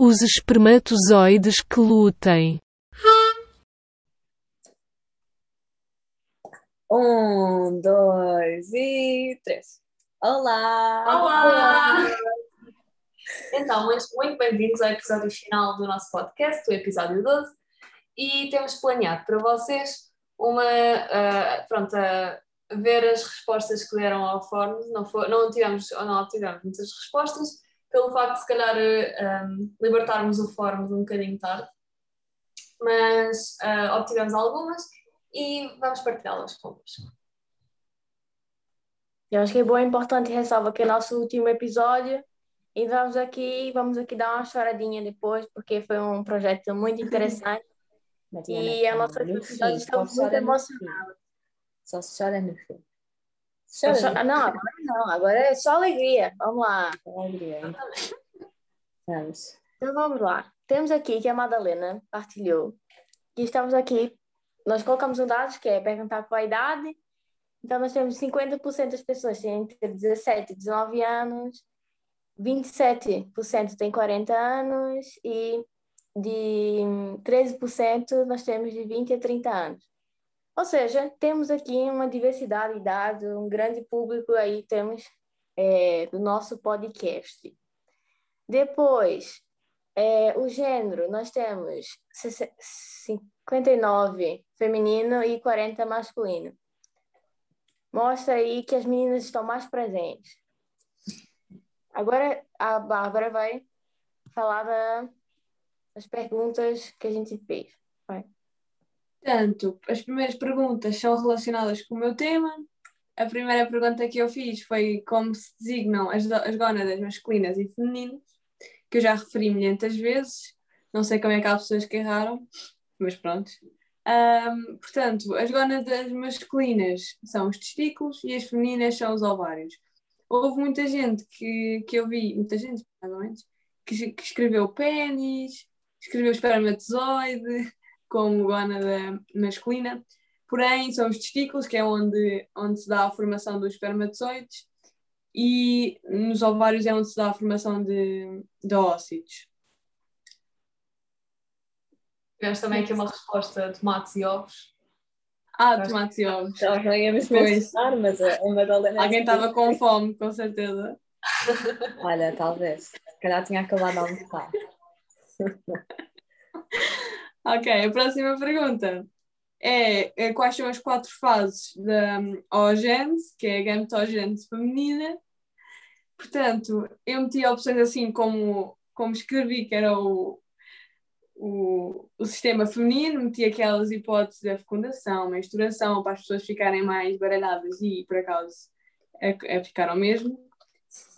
Os espermatozoides que lutem. Um, dois e três. Olá! Olá! Então, muito, muito bem-vindos ao episódio final do nosso podcast, o episódio 12, e temos planeado para vocês uma. Uh, pronto, a ver as respostas que deram ao fórum. Não, for, não, tivemos, ou não obtivemos muitas respostas, pelo facto de, se calhar, um, libertarmos o fórum um bocadinho tarde, mas uh, obtivemos algumas e vamos partilhá-las convosco. Eu acho que é bom e importante ressalvar que é nosso último episódio e vamos aqui, vamos aqui dar uma choradinha depois, porque foi um projeto muito interessante. e a nossa episódio estamos muito emocionados. Só chora no fim. Chora. Não, agora não, agora é só alegria. Vamos lá. Alegria. Vamos. Então vamos lá. Temos aqui que a Madalena partilhou que estamos aqui nós colocamos um dado que é perguntar qual a idade. Então, nós temos 50% das pessoas têm entre 17 e 19 anos, 27% têm 40 anos e de 13% nós temos de 20 a 30 anos. Ou seja, temos aqui uma diversidade de idade, um grande público aí temos é, do nosso podcast. Depois, é, o gênero, nós temos 59 feminino e 40 masculino. Mostra aí que as meninas estão mais presentes. Agora a Bárbara vai falar das perguntas que a gente fez. Vai. Portanto, as primeiras perguntas são relacionadas com o meu tema. A primeira pergunta que eu fiz foi como se designam as, as gónadas masculinas e femininas, que eu já referi milhentas vezes. Não sei como é que há pessoas que erraram mas pronto. Um, portanto, as gónadas masculinas são os testículos e as femininas são os ovários. Houve muita gente que, que eu vi, muita gente, mais ou menos, que, que escreveu pênis, escreveu espermatozoide como gónada masculina, porém são os testículos, que é onde, onde se dá a formação dos espermatozoides, e nos ovários é onde se dá a formação de, de ócitos. Tivemos também aqui uma resposta de tomates e ovos. Ah, tomates e ovos. Não íamos mencionar, mas a Madalena... Alguém estava com fome, com certeza. Olha, talvez. Se calhar tinha acabado de almoçar. ok, a próxima pergunta é, é, quais são as quatro fases da um, oogênese, que é a gametogênese feminina. Portanto, eu meti opções assim como, como escrevi, que era o, o, o sistema feminino, metia aquelas hipóteses da fecundação, menstruação, para as pessoas ficarem mais baralhadas e, por acaso, é, é ficaram mesmo.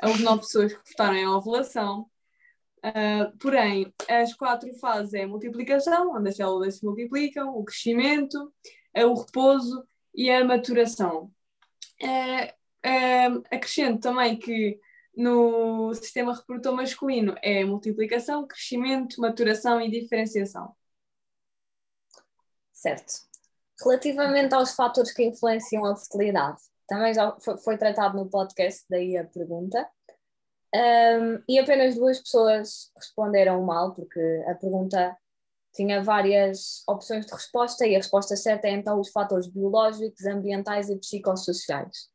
Houve nove pessoas que votaram em ovulação. Uh, porém, as quatro fases é a multiplicação, onde as células se multiplicam, o crescimento, é o repouso e a maturação. Uh, acrescento também que no sistema reprodutor masculino é multiplicação, crescimento, maturação e diferenciação. Certo. Relativamente aos fatores que influenciam a fertilidade, também já foi, foi tratado no podcast, daí a pergunta. Um, e apenas duas pessoas responderam mal, porque a pergunta tinha várias opções de resposta e a resposta certa é então os fatores biológicos, ambientais e psicossociais.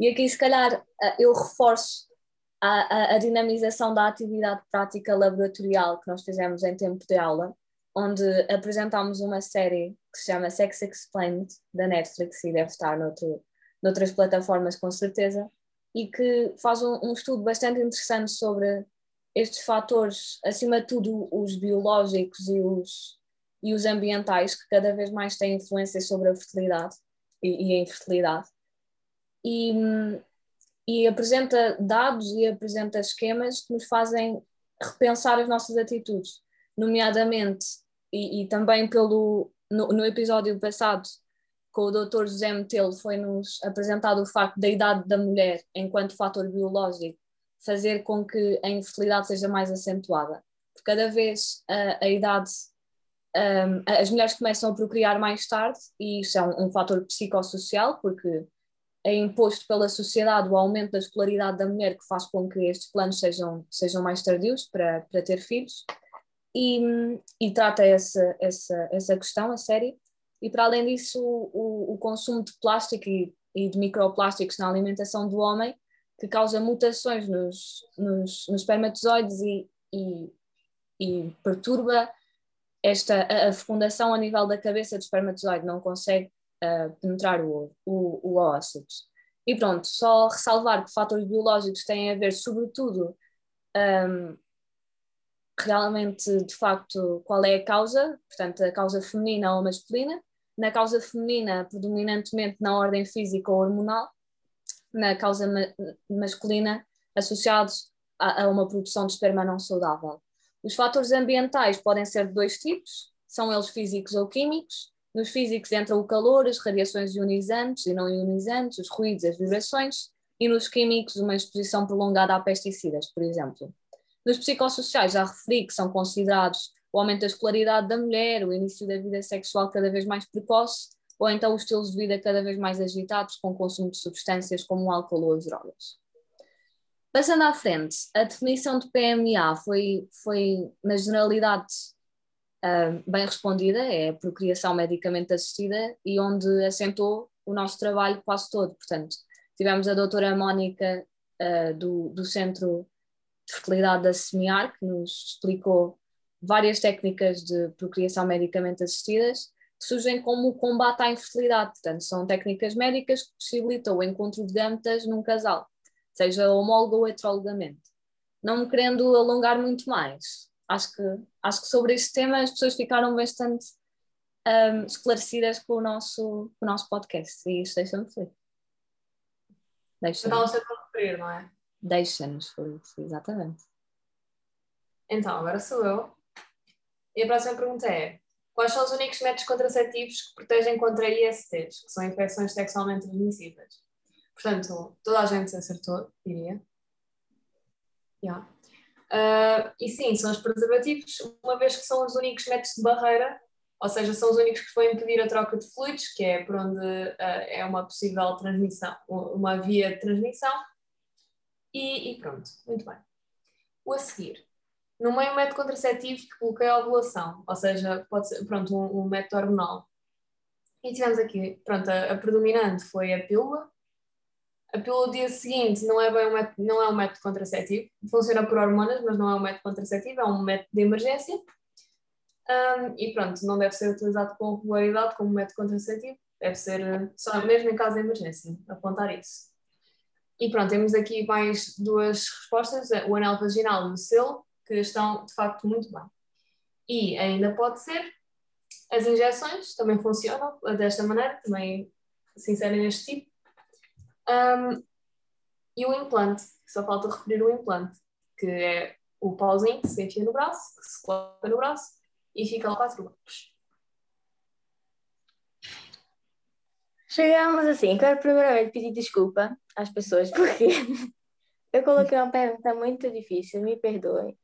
E aqui, se calhar, eu reforço a, a, dinamização da atividade prática laboratorial que nós fizemos em tempo de aula, onde apresentámos uma série que se chama Sex Explained, da Netflix, e deve estar noutro, noutras plataformas com certeza, e que faz um, um estudo bastante interessante sobre estes fatores, acima de tudo os biológicos e os, e os ambientais, que cada vez mais têm influência sobre a fertilidade e, e a infertilidade. E, e apresenta dados e apresenta esquemas que nos fazem repensar as nossas atitudes, nomeadamente, e, e também pelo no, no, episódio passado com o Dr. José Metelo foi-nos apresentado o facto da idade da mulher enquanto fator biológico fazer com que a infertilidade seja mais acentuada. Por cada vez a, a idade, um, as mulheres começam a procriar mais tarde e isso é um, um fator psicossocial porque é imposto pela sociedade o aumento da escolaridade da mulher, que faz com que estes planos sejam, sejam mais tardios para, para ter filhos. e, e trata essa, essa, essa questão a sério. E para além disso, o, o consumo de plástico e, e, de microplásticos na alimentação do homem, que causa mutações nos, nos, nos espermatozoides e, e, e perturba esta, a, a, fecundação a nível da cabeça do espermatozoide, não consegue uh, penetrar o, o, o ósseo. E pronto, só ressalvar que fatores biológicos têm a ver, sobretudo, um, realmente, de facto, qual é a causa, portanto, a causa feminina ou masculina, na causa feminina, predominantemente na ordem física ou hormonal, na causa ma masculina, associados a, a, uma produção de esperma não saudável. Os fatores ambientais podem ser de dois tipos, são eles físicos ou químicos. Nos físicos entra o calor, as radiações ionizantes e não ionizantes, os ruídos, as vibrações, e nos químicos uma exposição prolongada a pesticidas, por exemplo. Nos psicossociais já referi que são considerados o aumento da escolaridade da mulher, o início da vida sexual cada vez mais precoce, ou então os estilos de vida cada vez mais agitados com o consumo de substâncias como o álcool ou as drogas. Passando à frente, a definição de PMA foi, foi na generalidade, uh, bem respondida, é a procriação medicamente assistida e onde assentou o nosso trabalho quase todo. Portanto, tivemos a doutora Mónica uh, do, do Centro de Fertilidade da SEMIAR, que nos explicou várias técnicas de procriação medicamente assistidas surgem como o combate à infertilidade. Portanto, são técnicas médicas que possibilitam o encontro de gametas num casal, seja homólogo ou heterologamente. Não me querendo alongar muito mais, acho que, acho que sobre este tema as pessoas ficaram bastante um, esclarecidas com o, nosso, com o nosso podcast e isso deixa-me feliz. Deixa-nos. Então, referir, não é? Deixa-nos feliz, exatamente. Então, agora sou eu. E a próxima pergunta é: quais são os únicos métodos contraceptivos que protegem contra ISTs, que são infecções sexualmente transmissíveis? Portanto, toda a gente acertou, diria. Yeah. Uh, e sim, são os preservativos, uma vez que são os únicos métodos de barreira, ou seja, são os únicos que vão impedir a troca de fluidos, que é por onde uh, é uma possível transmissão, uma via de transmissão. E, e pronto, muito bem. O a seguir, no meio um método contraceptivo que bloqueia a ovulação, ou seja, pode ser, pronto, um, um método hormonal. E tivemos aqui, pronto, a, a, predominante foi a pílula. A pílula do dia seguinte não é bem um método, não é um método contraceptivo, funciona por hormonas, mas não é um método contraceptivo, é um método de emergência. Um, e pronto, não deve ser utilizado com regularidade como método contraceptivo, deve ser só mesmo em caso de emergência, apontar isso. E pronto, temos aqui mais duas respostas, o anel vaginal e o selo, que estão de facto muito bem. E ainda pode ser, as injeções também funcionam desta maneira, também se inserem neste tipo. Um, e o implante, só falta referir o implante, que é o pauzinho que se enfia no braço, que se coloca no braço e fica lá quatro horas. Chegamos assim, quero primeiramente pedir desculpa às pessoas porque eu coloquei uma pergunta muito difícil, me perdoem.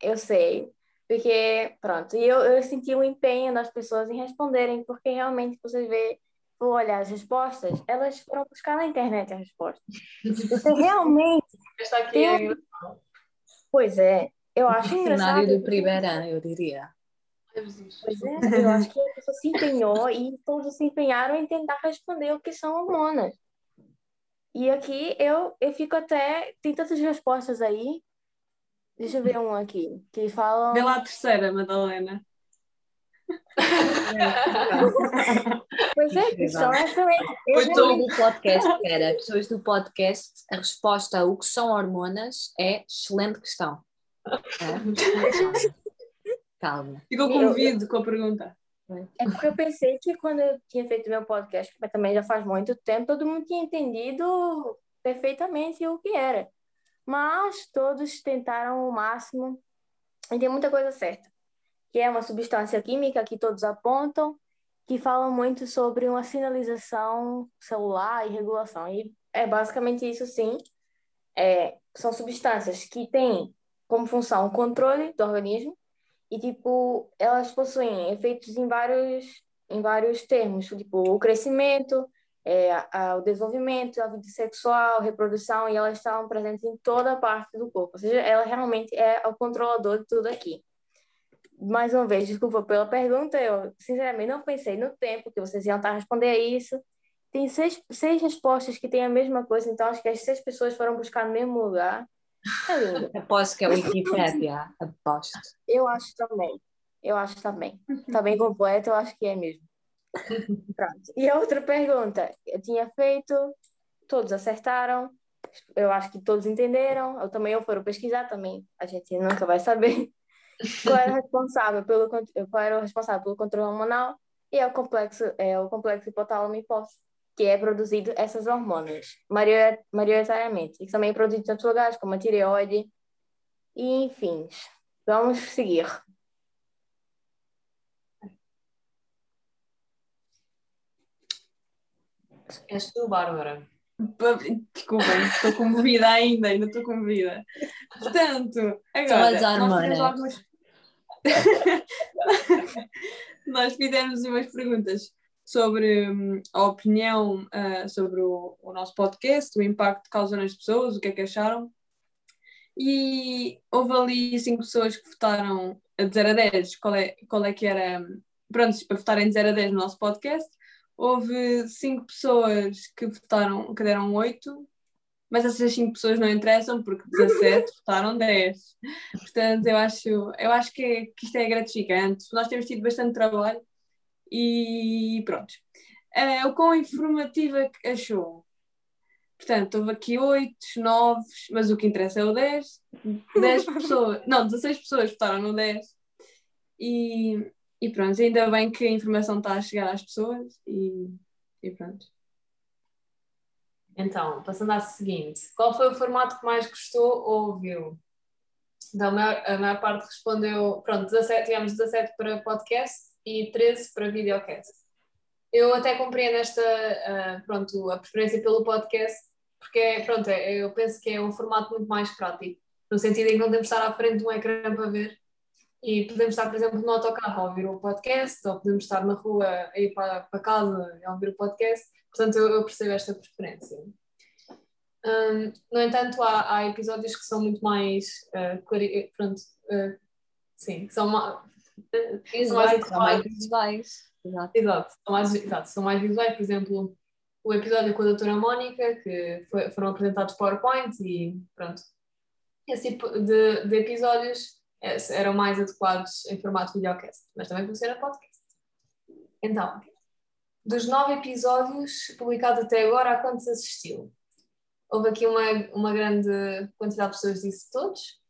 Eu sei, porque, pronto, e eu, eu senti um empenho das pessoas em responderem, porque realmente você vê, vou olhar as respostas, elas foram buscar na internet as respostas. Você realmente. Está aqui. Tem... Pois é, eu acho o engraçado. do primeiro, eu diria. Pois é, eu acho que a pessoa se empenhou e todos se empenharam em tentar responder o que são hormonas. E aqui eu, eu fico até. Tem tantas respostas aí Deixa eu ver um aqui, que falam... Vê lá a terceira, Madalena. pois é, questão é excelente. Pessoas do podcast, era, pessoas do podcast, a resposta a o que são hormonas é excelente questão. É? Calma. Ficou convido com a pergunta. É porque eu pensei que quando eu tinha feito meu podcast, que também já faz muito tempo, todo mundo tinha entendido perfeitamente o que era mas todos tentaram o máximo e tem muita coisa certa, que é uma substância química que todos apontam, que fala muito sobre uma sinalização celular e regulação. E é basicamente isso, sim. É, são substâncias que têm como função o controle do organismo e, tipo, elas possuem efeitos em vários, em vários termos, tipo, o crescimento, é, a, o desenvolvimento, a vida sexual, reprodução, e elas estão presentes em toda a parte do corpo. Ou seja, ela realmente é o controlador de tudo aqui. mais uma vez, desculpa pela pergunta, eu sinceramente não pensei no tempo que vocês iam estar a responder a isso. Tem seis, seis respostas que têm a mesma coisa, então acho que as seis pessoas foram buscar no mesmo lugar. É. Aposto que é o Wikipedia, aposto. Eu acho também. Eu acho também. Está bem completo, eu acho que é mesmo. Pronto. E a outra pergunta, eu tinha feito, todos acertaram, eu acho que todos entenderam, eu também eu foram pesquisar também, a gente nunca vai saber qual era o responsável pelo qual era o responsável pelo controle hormonal e é o complexo é o complexo hipotálamo hipófise que é produzido essas hormonas maioritariamente e também é produzido em outros lugares como a tireoide e enfim vamos seguir És tu, Bárbara. Desculpem, estou comovida ainda, ainda estou comovida. Portanto, agora. Nós fizemos, algumas... nós fizemos umas perguntas sobre hum, a opinião uh, sobre o, o, nosso podcast, o impacto que causa nas pessoas, o que é que acharam. E houve ali cinco pessoas que votaram de 0 a 10 qual é, qual é que era. Hum, pronto, para votarem de 0 a 10 no nosso podcast houve cinco pessoas que votaram, que deram oito, mas essas cinco pessoas não interessam porque 17 votaram 10. Portanto, eu acho, eu acho que, é, que isto é gratificante. Nós temos tido bastante trabalho e pronto. Uh, o quão informativa achou? Portanto, houve aqui 8, 9, mas o que interessa é o 10. 10 pessoas, não, 16 pessoas votaram no 10. E e pronto, ainda bem que a informação está a chegar às pessoas e, e pronto. Então, passando à seguinte, qual foi o formato que mais gostou ou ouviu? Então, a maior, a maior parte respondeu, pronto, 17, tivemos 17 para podcast e 13 para videocast. Eu até compreendo esta, uh, pronto, a preferência pelo podcast, porque, pronto, é, eu penso que é um formato muito mais prático, no sentido em que não temos de estar à frente de um ecrã para ver, e podemos estar, por exemplo, no autocarro a ouvir o podcast, ou podemos estar na rua a ir para, para casa a ouvir o podcast. Portanto, eu, eu percebo esta preferência. Um, no entanto, há, há, episódios que são muito mais. Uh, pronto, uh, sim, são, ma são mais, são mais visuais. Exato. São mais, exato, são mais visuais. Por exemplo, o episódio com a doutora Mónica, que foi, foram apresentados PowerPoint e pronto. Esse tipo de, de episódios eram mais adequados em formato videocast, mas também funciona podcast. Então, dos nove episódios publicados até agora, a quantos assistiu? Houve aqui uma, uma grande quantidade de pessoas disse todos,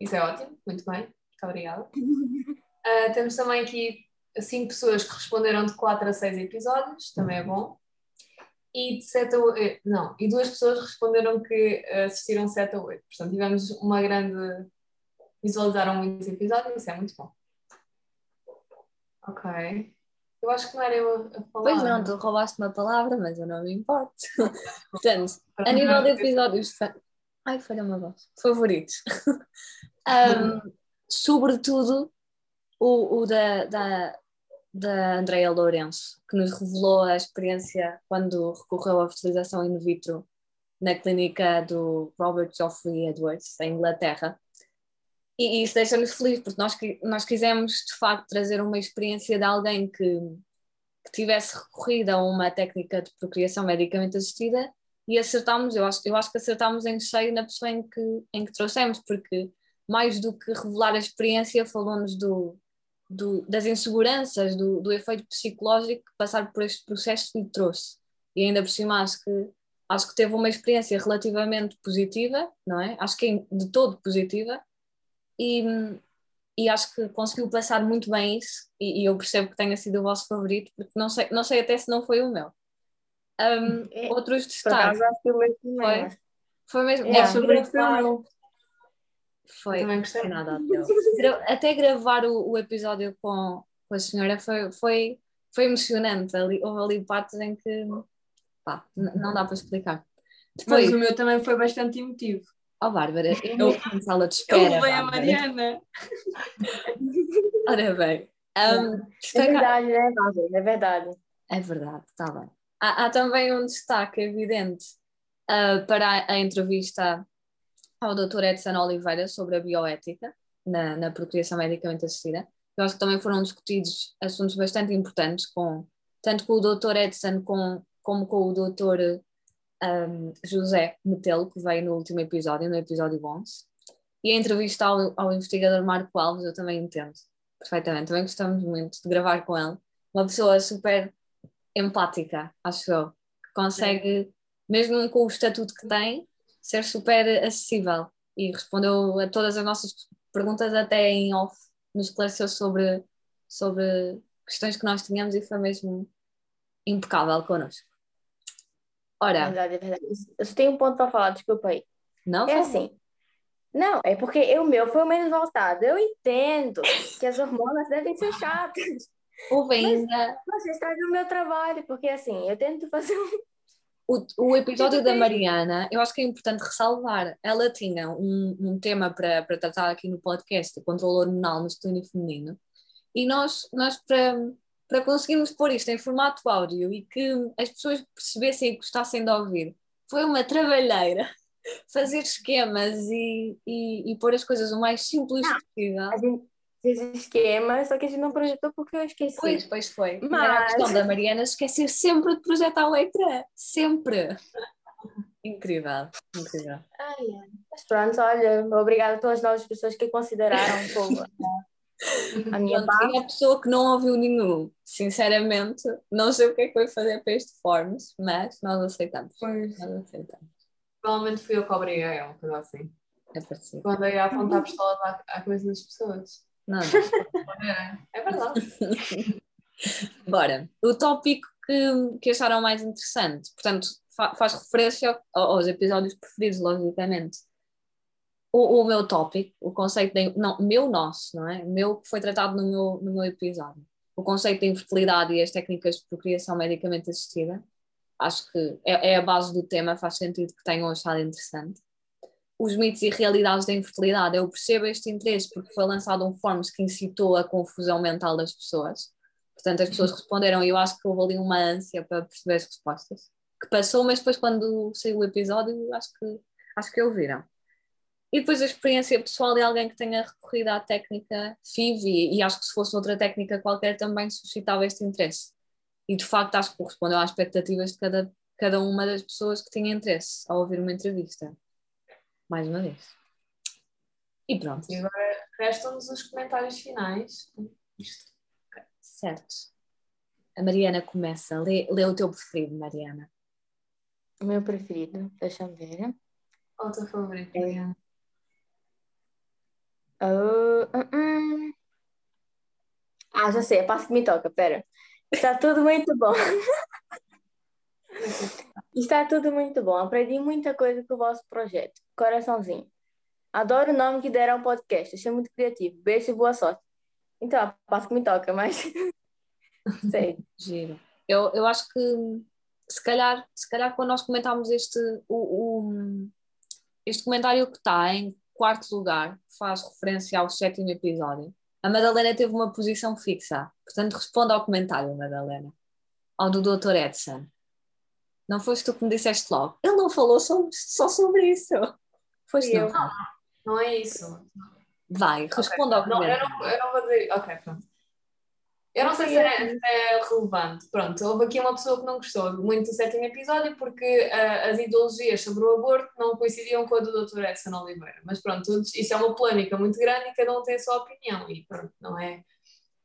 isso é ótimo, muito bem, muito obrigada. Uh, temos também aqui cinco pessoas que responderam de 4 a 6 episódios, também é bom. E de 7 a 8, eh, não, e duas pessoas responderam que assistiram 7 a 8. Portanto, tivemos uma grande visualizaram muitos episódios, isso é muito bom. Ok. Eu acho que não era eu a falar. Pois não, tu roubaste uma palavra, mas eu não me importo. Portanto, a nível de episódios. Ai, foi uma voz. Favoritos. um, sobretudo o, o da, da, da Andrea Lourenço, que nos revelou a experiência quando recorreu à fertilização in vitro na clínica do Robert Geoffrey Edwards, em Inglaterra, e, isso deixa-nos felizes, porque nós, nós quisemos de facto trazer uma experiência de alguém que, que tivesse recorrido a uma técnica de procriação medicamente assistida e acertámos, eu acho, eu acho que acertámos em cheio na pessoa em que, em que trouxemos, porque mais do que revelar a experiência, falou-nos do, do, das inseguranças, do, do efeito psicológico que passar por este processo lhe trouxe. E ainda por cima acho que, acho que teve uma experiência relativamente positiva, não é? Acho que é de todo positiva, e, e acho que conseguiu passar muito bem isso e, e, eu percebo que tenha sido o vosso favorito, porque não sei, não sei até se não foi o meu. Um, é, outros destaques. Foi, foi mesmo. É, sobre foi o meu. Foi, foi nada até gravar o, o episódio com, com a senhora foi, foi, foi emocionante. Ali, houve ali partes em que pá, não dá para explicar. Depois, Mas o meu também foi bastante emotivo. Oh, Bárbara, eu estou em sala de espera. Eu levei a Mariana. Ora bem. Um, é verdade, é verdade, é verdade. É verdade, está bem. Há, há, também um destaque evidente uh, para a, a, entrevista ao Dr. Edson Oliveira sobre a bioética na, na procriação medicamente assistida. Eu acho que também foram discutidos assuntos bastante importantes, com, tanto com o Dr. Edson com, como com o Dr. Um, José Metelo, que veio no último episódio, no episódio 11. E a entrevista ao, ao investigador Marco Alves eu também entendo perfeitamente. Também gostamos muito de gravar com ele. Uma pessoa super empática, acho eu, que consegue, mesmo com o estatuto que tem, ser super acessível e respondeu a todas as nossas perguntas, até em off, nos esclareceu sobre, sobre questões que nós tínhamos e foi mesmo impecável connosco. Ora. Verdade, é verdade. Eu só tenho um ponto para falar, desculpa aí. Não? É assim. Não, é porque o meu foi o menos voltado. Eu entendo que as hormonas devem ser chatas. Ou ainda. Mas você está no meu trabalho, porque assim, eu tento fazer um. O, o episódio da Mariana, eu acho que é importante ressalvar. Ela tinha um, um tema para, para tratar aqui no podcast, o controle hormonal masculino e feminino, e nós, nós para, para conseguirmos pôr isto em formato áudio e que as pessoas percebessem e gostassem de ouvir, foi uma trabalheira fazer esquemas e, e, e pôr as coisas o mais simples Não, possível. A gente fez esquemas, só que a gente não projetou porque eu esqueci. Pois, pois foi. Mas- Era a questão da Mariana esquecer sempre de projetar o ecrã. Sempre. Incrível, incrível. Ai, ai. Mas pronto, olha, obrigada pelas novas pessoas que consideraram um pouco a, minha parte. e a pessoa que não ouviu nenhum, sinceramente, não sei o que é que vai fazer para este Forms, mas nós aceitamos. Pois. Nós aceitamos. Provavelmente fui eu que obriguei, é uma coisa assim. É parecido. Quando eu ia apontar pistolas à, à coisa das pessoas. Não. É verdade. Bora. O tópico que, que acharam mais interessante, portanto, fa- faz referência ao- aos episódios preferidos, logicamente. O, o meu tópico, o conceito de. Não, meu nosso, não é? Meu que foi tratado no meu, no meu episódio. O conceito de infertilidade e as técnicas de procriação medicamente assistida. Acho que é, é a base do tema, faz sentido que tenham achado interessante. Os mitos e realidades da infertilidade. Eu percebo este interesse porque foi lançado um Forms que incitou a confusão mental das pessoas. Portanto, as pessoas responderam e eu acho que houve ali uma ânsia para perceber as respostas. Que passou, mas depois quando saiu o episódio, acho que, acho que ouviram. E depois a experiência pessoal de alguém que tenha recorrido à técnica FIV e, e acho que se fosse outra técnica qualquer também suscitava este interesse. E de facto acho que correspondeu às expectativas de cada, cada uma das pessoas que tinha interesse ao ouvir uma entrevista. Mais uma vez. E pronto, E agora restam-nos os comentários finais. Isto. certo. A Mariana começa. Lê, lê o teu preferido, Mariana. O meu preferido, deixa-me ver. O teu favorito? É. Mariana? Ah, hum, hum. Ah, já sei, é passo que me toca, pera. Está tudo muito bom. Está tudo muito bom. Aprendi muita coisa com o vosso projeto. Coraçãozinho. Adoro o nome que deram ao podcast. Achei muito criativo. Beijo e boa sorte. Então, passo que me toca, mas. sei. Giro. Eu, eu acho que se calhar, se calhar quando nós comentámos este, o, o- este comentário que está em quarto lugar, que faz referência ao sétimo episódio, a Madalena teve uma posição fixa. Portanto, responda ao comentário, Madalena. Ao do Dr. Edson. Não foste tu que me disseste logo. Ele não falou sobre- só sobre isso. Foste Eu. não. Não é isso. Vai, responda ao Não, eu comentário. não, eu não vou dizer. Ok, pronto. Eu não sei se é, se é relevante. Pronto, houve aqui uma pessoa que não gostou muito do sétimo episódio porque ah, as ideologias sobre o aborto não coincidiam com a do Dr. Edson Oliveira. Mas pronto, isso é uma polémica muito grande e cada um tem a sua opinião. E pronto, não é.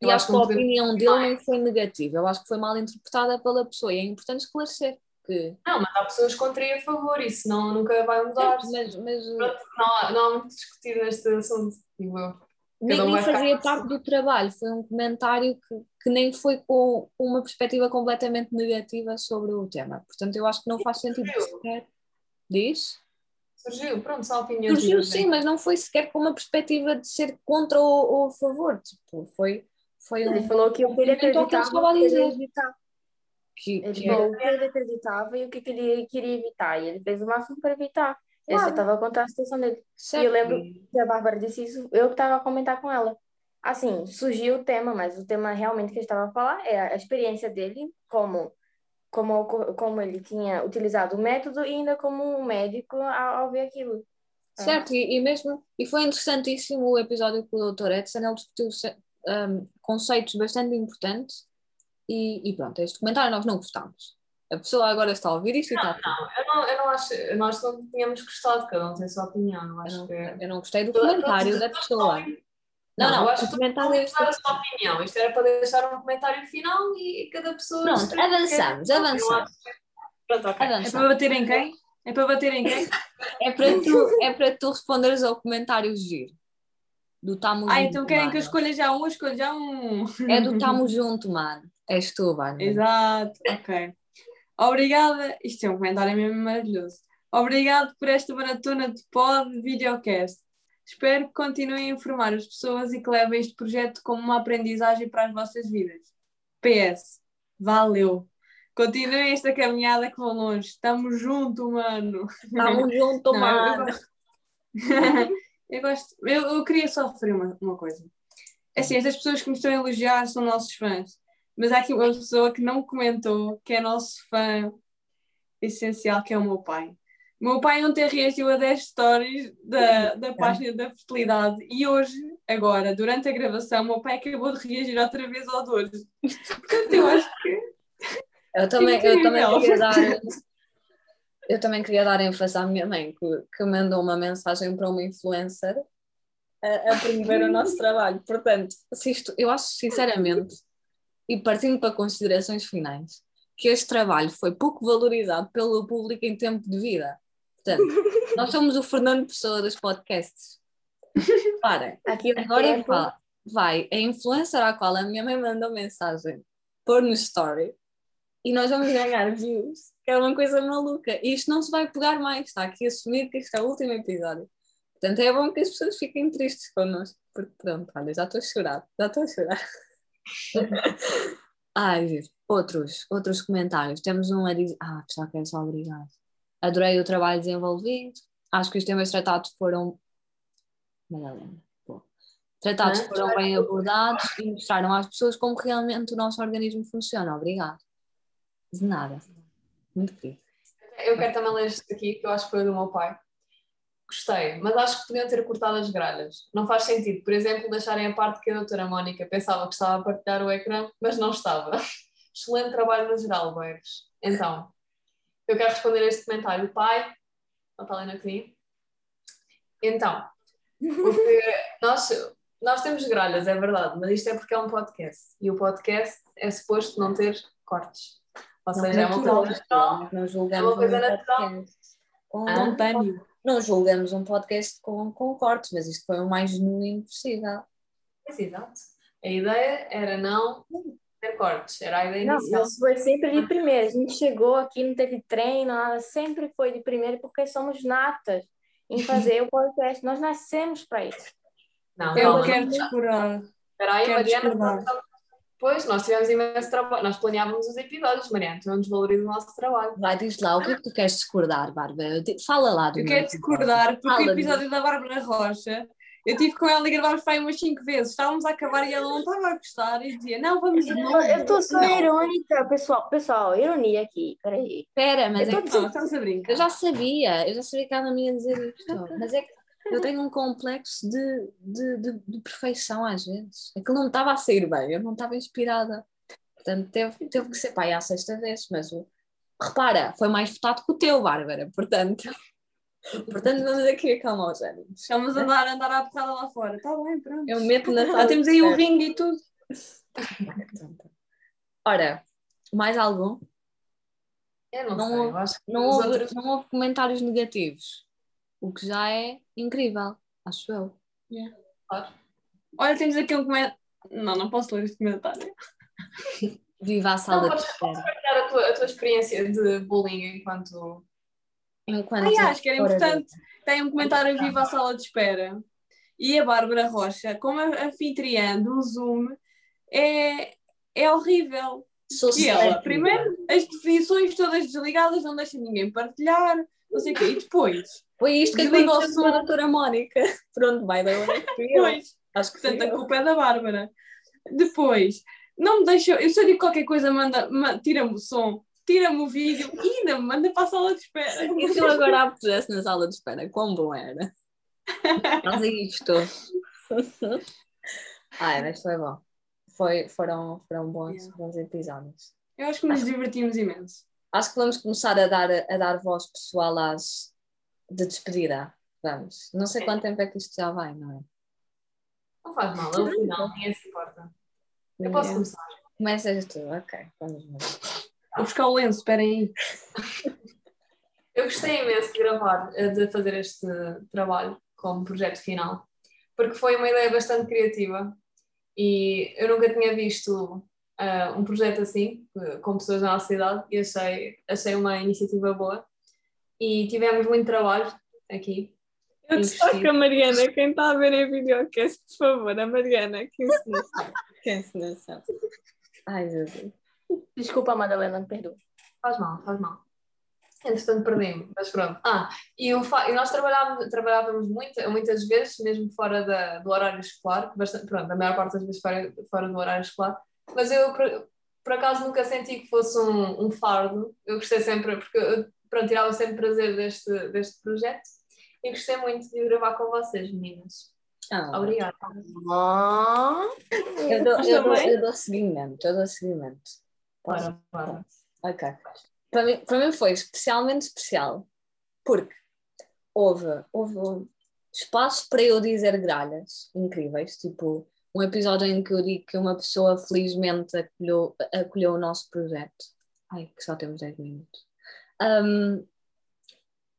E Eu acho que a não podemos- opinião dele nem foi negativa. Eu acho que foi mal interpretada pela pessoa. E é importante esclarecer que. Não, mas há pessoas contra e a favor, isso não, nunca vai mudar. Mas, mas Pronto, não, há, não há muito a discutir neste assunto, digo eu. Nem, nem ficar fazia parte do trabalho. Foi um comentário que, que nem foi com uma perspectiva completamente negativa sobre o tema. Portanto, eu acho que não faz sentido Surgiu. sequer. Diz? Surgiu, pronto, são opiniões. Surgiu sim, mas não foi sequer com uma perspectiva de ser contra ou, ou a favor. Tipo, foi, foi Ele um. falou que o que ele o que ele acreditava, que. Que, Ele que falou o que ele acreditava e o que que ele queria evitar. E ele fez o máximo para evitar. Claro. estava a contar a situação dele. certo. E eu lembro que a Bárbara disse isso, eu que estava a comentar com ela. Assim, surgiu o tema, mas o tema realmente que ele estava a falar é a experiência dele, como, como, como ele tinha utilizado o método e ainda como um médico ao, ao ver aquilo. Certo, e, e mesmo, e foi interessantíssimo o episódio com o Dr. Edson, ele discutiu um, conceitos bastante importantes e, e pronto, este comentário nós não gostamos. A pessoa agora está a ouvir isto e está. Não, eu não, eu não acho, nós não tínhamos gostado, cada um tem a sua opinião, não Eu acho não, que. eu não gostei do comentário da pessoa. Não, não, eu acho o que comentário não é dar a sua opinião. Isto era para deixar um comentário final e cada pessoa. Pronto, avançamos, avançamos. acho Pronto, ok. É para bater em quem? É para bater em quem? É para tu, é para tu responderes ao comentário giro. Do tamo Ah, junto, então querem que eu mano. escolha já um? Eu escolho já um. É do tamo junto, mano. És tu, Bárbara. Exato, ok. Obrigada, isto é um comentário mesmo maravilhoso. Obrigado por esta maratona de pod videocast. Espero que continuem a informar as pessoas e que levem este projeto como uma aprendizagem para as vossas vidas. PS, valeu. Continuem esta caminhada que vão longe. Estamos juntos, mano. Tamo junto, Não, eu mano. gosto. eu gosto. Eu, eu queria só referir uma, uma coisa. É Assim, estas pessoas que me estão a elogiar são nossos fãs. Mas há aqui uma pessoa que não comentou, que é nosso fã essencial, que é o meu pai. O meu pai ontem reagiu a 10 stories da, da página da fertilidade e hoje, agora, durante a gravação, o meu pai acabou de reagir outra vez ao Dores. Portanto, eu acho que Eu também, eu também queria dar. Eu também queria dar ênfase à minha mãe, que, que mandou uma mensagem para uma influencer a, a promover o nosso trabalho. Portanto, se isto, eu acho sinceramente, e partindo para considerações finais, que este trabalho foi pouco valorizado pelo público em tempo de vida. Portanto, nós somos o Fernando Pessoa dos podcasts. Para, Aqui o Agora vai, vai a influencer à qual a minha mãe mandou mensagem pôr no story e nós vamos ganhar views, que é uma coisa maluca. E isto não se vai pegar mais, está aqui assumido que este é o último episódio. Portanto, é bom que as pessoas fiquem tristes connosco, porque pronto, olha, já estou a chorar, já estou a chorar. Ai, outros, outros comentários. Temos um a dizer, ah, pessoal, quero só obrigado. Adorei o trabalho desenvolvido, acho que os temas tratados foram. Madalena. Tratados foram bem abordados e mostraram às pessoas como realmente o nosso organismo funciona. Obrigado. De nada. Muito querido. Eu quero também ler este aqui, que eu acho que foi do meu pai. Gostei, mas acho que podiam ter cortado as gralhas. Não faz sentido, por exemplo, deixarem a parte que a doutora Mónica pensava que estava a partilhar o ecrã, mas não estava. Excelente trabalho no geral, Boeves. Então, eu quero responder a este comentário. Pai, não está ali na CNI. Então, nós, nós temos gralhas, é verdade, mas isto é porque é um podcast. E o podcast é suposto não ter cortes. Ou seja, é uma coisa natural. Não É uma coisa um natural. com- Ah. Não julgamos um podcast com, com cortes, mas isto foi o mais genuíno possível. Exato. A ideia era não ter cortes, era a ideia Não, inicial. isso foi sempre de primeira. A gente chegou aqui, não teve treino, nada, sempre foi de primeira, porque somos natas em fazer o podcast. Nós nascemos para isso. Não, Eu não, quero não. Espera aí, quero Mariana. Pois, nós tivemos imenso trabalho. Nós planeávamos os episódios, Mariana. Tu não desvalorizas o nosso trabalho. Vai, diz lá, o que é que tu queres discordar, Bárbara? Fala lá do Eu quero discordar, porque o episódio da Bárbara Rocha, eu tive com ela e gravámos para aí umas 5 vezes. Estávamos a acabar e ela não estava a gostar e dizia: Não, vamos de novo. Eu estou só Não. irônica, pessoal. Pessoal, ironia aqui. Peraí. Espera, mas Eu é que Não, estamos a brincar. eu já sabia, eu já sabia que ela me ia dizer isto, mas é que eu tenho um complexo de, de, de, de perfeição às vezes. Aquilo não me estava a sair bem, eu não estava inspirada. Portanto, teve, teve que ser pai à sexta vez, mas o- repara, foi mais votado que o teu, Bárbara, portanto. Portanto, vamos aqui acalmar os ânimos. Estamos a andar, a andar à porrada lá fora. Está bem, pronto. Eu meto na sala temos de aí o ringue e tudo. Ora, mais algum? Eu não, Não sei. houve- Eu acho que Não houve, outros. não houve comentários negativos, o que já é incrível, acho eu. Olha, temos aqui um comentário. Não, não posso ler este comentário. Viva a sala Não, de podes- espera. Partilhar a tua, a tua experiência de bullying enquanto. Enquanto Ah, acho que era importante. Tem um comentário vivo à sala de espera. E a Bárbara Rocha, como a anfitriã do Zoom, é, é horrível. Sou E ela, primeiro, as definições todas desligadas, não deixa ninguém partilhar, não sei o quê. E depois, Foi isto que aconteceu com a doutora Mónica. Pronto, by the way, depois, Acho que portanto, a culpa é da Bárbara. Depois, não me deixa, eu se eu digo qualquer coisa, manda, ma- tira-me o som, tira-me o vídeo e ainda me manda para a sala de espera. E se eu agora a pusesse na sala de espera, quão bom era? Mas isto. Ai, mas foi bom. Foi, foram foram bons, Yeah. bons episódios. Eu acho que nos divertimos imenso. Acho que vamos começar a dar, a dar voz pessoal às de despedida. Vamos. Não sei É. quanto tempo é que isto já vai, não é? Não faz mal, é o final, ninguém se importa. Eu posso começar. Começas tu, ok. Vamos ver. Vou buscar o lenço, esperem aí. Eu gostei imenso de gravar, eh, de fazer este trabalho como projeto final, porque foi uma ideia bastante criativa e eu nunca tinha visto ah, um projeto assim, com pessoas da nossa idade, e achei, achei uma iniciativa boa. E tivemos muito trabalho aqui. Eu destaco a Mariana, quem está a ver em videocast, por favor, a Mariana, que encenação. Que encenação. Ai, Jesus. Desculpa, Madalena, me perdoa. Faz mal, faz mal. Entretanto, perdi-me, mas pronto. Ah, e, o fa- e nós trabalhávamos, trabalhávamos muito, muitas vezes, mesmo fora da- do horário escolar, bastante, pronto, a maior parte das vezes fora, fora do horário escolar, mas eu, por, por acaso, nunca senti que fosse um, um fardo. Eu gostei sempre, porque eu, pronto, tirava sempre prazer deste, deste projeto e gostei muito de gravar com vocês, meninas. Ah, Obrigada. Ah, eu, dou, eu, dou, eu dou seguimento, eu dou seguimento. Posso? Bora, bora. Ok. Para mim, para mim foi especialmente especial, porque houve, houve espaço para eu dizer gralhas incríveis, tipo um episódio em que eu digo que uma pessoa felizmente acolheu, acolheu o nosso projeto. Ai, que só temos 10 minutos. Um,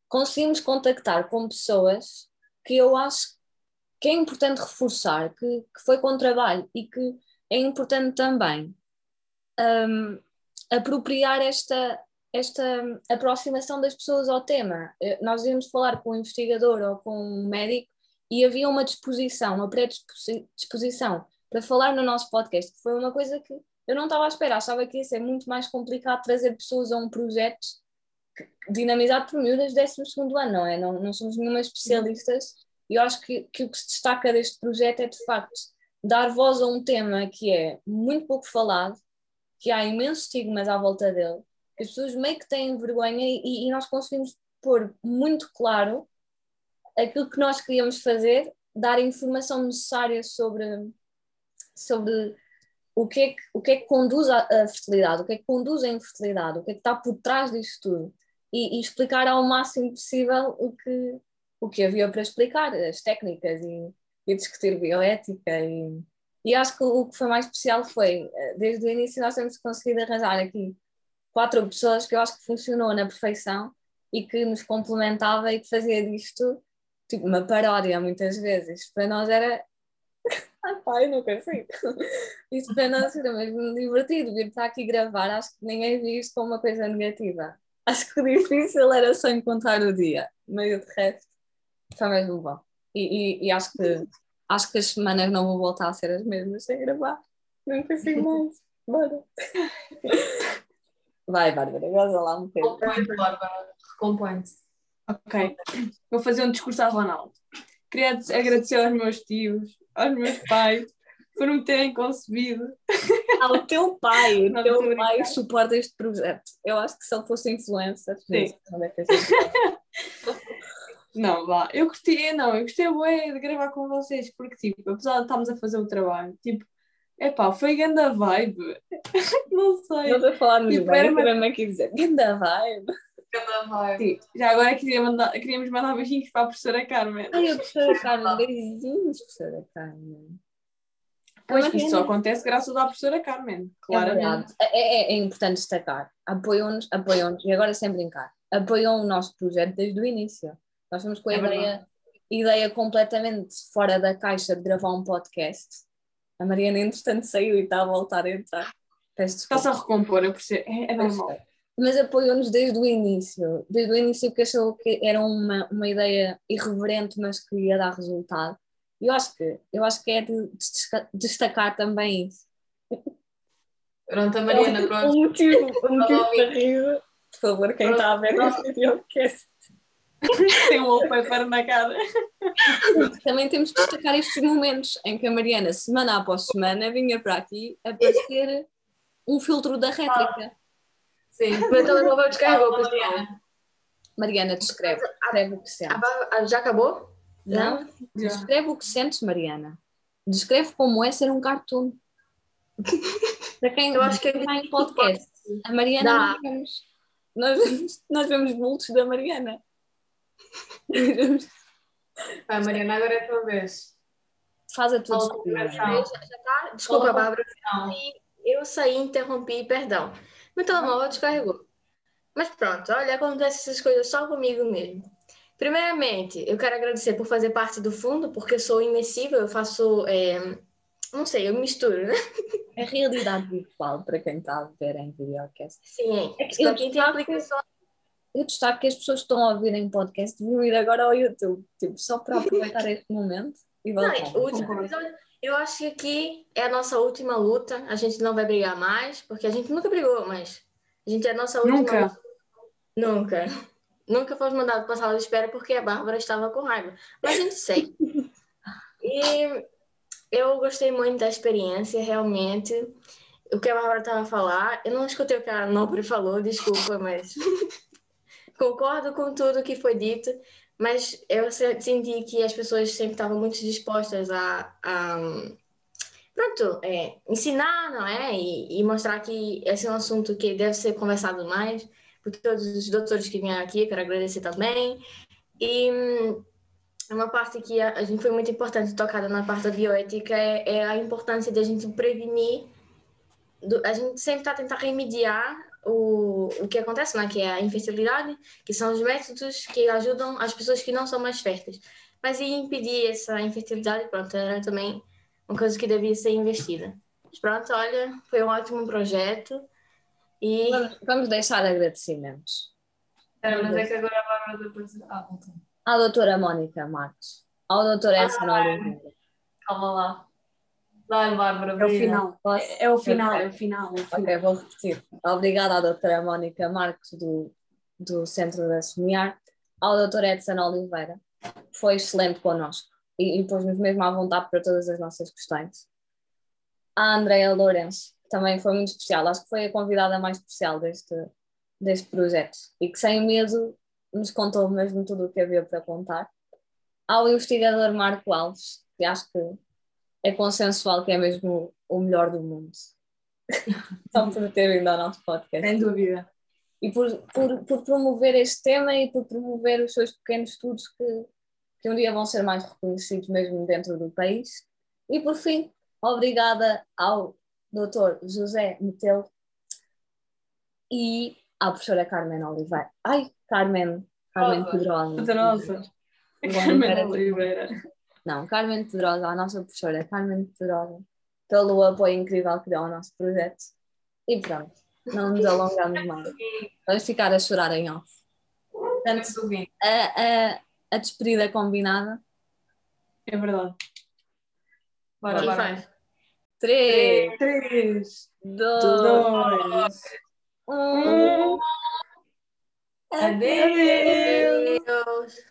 conseguimos contactar com pessoas que eu acho que é importante reforçar, que, que foi com trabalho e que é importante também um, apropriar esta, esta aproximação das pessoas ao tema. Eh, Nós íamos falar com um investigador ou com um médico e havia uma disposição, uma predisposição para falar no nosso podcast, que foi uma coisa que eu não estava à espera, achava que ia ser muito mais complicado trazer pessoas a um projeto dinamizado por miúdas de 12 ano, não é? Não, não somos nenhuma especialistas e eu acho que, que o que se destaca deste projeto é de facto dar voz a um tema que é muito pouco falado, que há imensos estigmas à volta dele, que as pessoas meio que têm vergonha e, e nós conseguimos pôr muito claro aquilo que nós queríamos fazer, dar a informação necessária sobre, sobre o, que é que, o que é que conduz à, fertilidade, o que é que conduz à infertilidade, o que é que está por trás disto tudo. E, e explicar ao máximo possível o que, o que havia para explicar, as técnicas e, e discutir bioética e, e acho que o que foi mais especial foi, eh, desde o início nós temos conseguido arranjar aqui quatro pessoas que eu acho que funcionou na perfeição e que nos complementava e que fazia disto tipo uma paródia muitas vezes. Para nós era. Ai pá, eu não consigo. Isto para nós era mesmo divertido vir estar aqui gravar. Acho que ninguém viu isto como uma coisa negativa. Acho que o difícil era só encontrar o dia. Meio de resto, foi mesmo bom. E, e, e acho que acho que as semanas não vão voltar a ser as mesmas sem gravar. Não consigo mais. Bora. Vai, Bárbara, goza lá um pouco. Recompõe-te, Bárbara. Recompõe-te. Ok. Vou fazer um discurso ao Ronaldo. Queria agradecer aos meus tios, aos meus pais, por me terem concebido. Ah, o teu pai, o teu pai suporta este projeto. Eu acho que se ele fosse influencer, Sim. não deve ter sido. Não, vá. Eu gostei, não, eu gostei bué de gravar com vocês, porque, tipo, apesar de estarmos a fazer o trabalho, tipo, epá, foi grande a vibe. não sei. Não estou a falar nos Tipo, bem, era uma- também aqui dizer, ganda vibe. Sim, Já agora queria mandar, queríamos mandar beijinhos para a professora Carmen. Ai, a professora Carmen, beijinhos, professora Carmen. Pois isto só acontece graças à professora Carmen, É claramente. verdade. É, é- é importante destacar. Apoiam-nos, apoiam-nos, e agora sem brincar, apoiam o nosso projeto desde o início. Nós fomos com a É ideia, ideia completamente fora da caixa de gravar um podcast. A Mariana, entretanto, saiu e está a voltar a entrar. Peço desculpa. Está-se a recompor, eu percebo. É, é normal. Mas apoiou-nos desde o início. Desde o início que achou que era uma, uma ideia irreverente, mas que ia dar resultado. E eu acho que, eu acho que é de destacar também isso. Pronto, a Mariana, O pronto. motivo, o motivo para rir, por favor, quem está a ver este videocast. Tem um wallpaper na cara. Também temos de destacar estes momentos em que a Mariana, semana após semana, vinha para aqui a parecer um filtro da rétrica. Sim. O meu telemóvel descarregou, pessoal. Mariana. Mariana, descreve. Descreve o que Ah, sentes. ah, Já acabou? Não? Já. Descreve o que sentes, Mariana. Descreve como é ser um cartoon. Para quem Eu acho que está em podcast, a Mariana Dá. nós vemos, nós vemos, nós vemos bultos da Mariana. Vai, Mariana, agora é a tua vez. Faz a tua coração. Já, já tá? Desculpa, Bárbara. Eu saí interrompi, perdão. Meu telemóvel descarregou. Mas pronto, olha, acontece essas coisas só comigo mesmo. Primeiramente, eu quero agradecer por fazer parte do fundo, porque eu sou imersiva, eu faço. é, não sei, eu misturo, né? É realidade virtual para quem está a ver em videocast. Sim, É que para eu quem tem aplicação. Eu destaco que as pessoas que estão a ouvir em podcast deviam ir agora ao YouTube, tipo, só para aproveitar este momento e Não, voltar. o último episódio, eu acho que aqui é a nossa última luta. A gente não vai brigar mais, porque a gente nunca brigou, mas a gente é a nossa última Nunca. luta. Nunca. Nunca fomos mandados para a sala de espera porque a Bárbara estava com raiva. Mas a gente segue. E eu gostei muito da experiência, realmente. O que a Bárbara estava a falar, eu não escutei o que a Nobre falou, desculpa, mas concordo com tudo que foi dito. Mas eu se- senti que as pessoas sempre estavam muito dispostas a, a, pronto, é, ensinar, não é? E, e mostrar que esse é um assunto que deve ser conversado mais por todos os doutores que vieram aqui, quero agradecer também. E hum, uma parte que a, a gente foi muito importante tocada na parte da bioética é, é a importância de a gente prevenir, do- a gente sempre está tentando remediar o, o que acontece, né? que é a infertilidade, que são os métodos que ajudam as pessoas que não são mais férteis. Mas e impedir essa infertilidade, pronto, era também uma coisa que devia ser investida. Mas pronto, olha, foi um ótimo projeto e Vamos, vamos deixar agradecimentos Espera, mas é que agora a Bárbara depois. Ah, voltou. à doutora Mónica Marques, ao doutor Edson Oliveira. Calma lá. Dá-lhe, Bárbara. É o final. É, é o final, é o final. É o final. Ok, vou repetir. Obrigada à doutora Mónica Marques do, do Centro da Semear, ao doutor Edson Oliveira, foi excelente connosco e, e pôs-nos mesmo à vontade para todas as nossas questões. À Andrea Lourenço, que também foi muito especial, acho que foi a convidada mais especial deste, deste projeto e que sem medo nos contou mesmo tudo o que havia para contar. Ao investigador Marco Alves, que acho que é consensual que é mesmo o melhor do mundo. Só por ter vindo ao nosso podcast. Sem dúvida. E por, por, por promover este tema e por promover os seus pequenos estudos que, que um dia vão ser mais reconhecidos mesmo dentro do país. E por fim, obrigada ao Dr. José Metelo e à professora Carmen Oliveira. Ai, Carmen, Carmen Rosa. Pedrosa. Pedrosa. Carmen Oliveira. Não, Carmen Pedrosa, a nossa professora Carmen Pedrosa, pelo apoio incrível que deu ao nosso projeto. E pronto, não nos alongamos mais. Vamos ficar a chorar em off. Portanto, a, a, a despedida combinada. É verdade. Bora, Bárbara. vai. 3, Três, 2, dois, 1. Adeus. Adeus.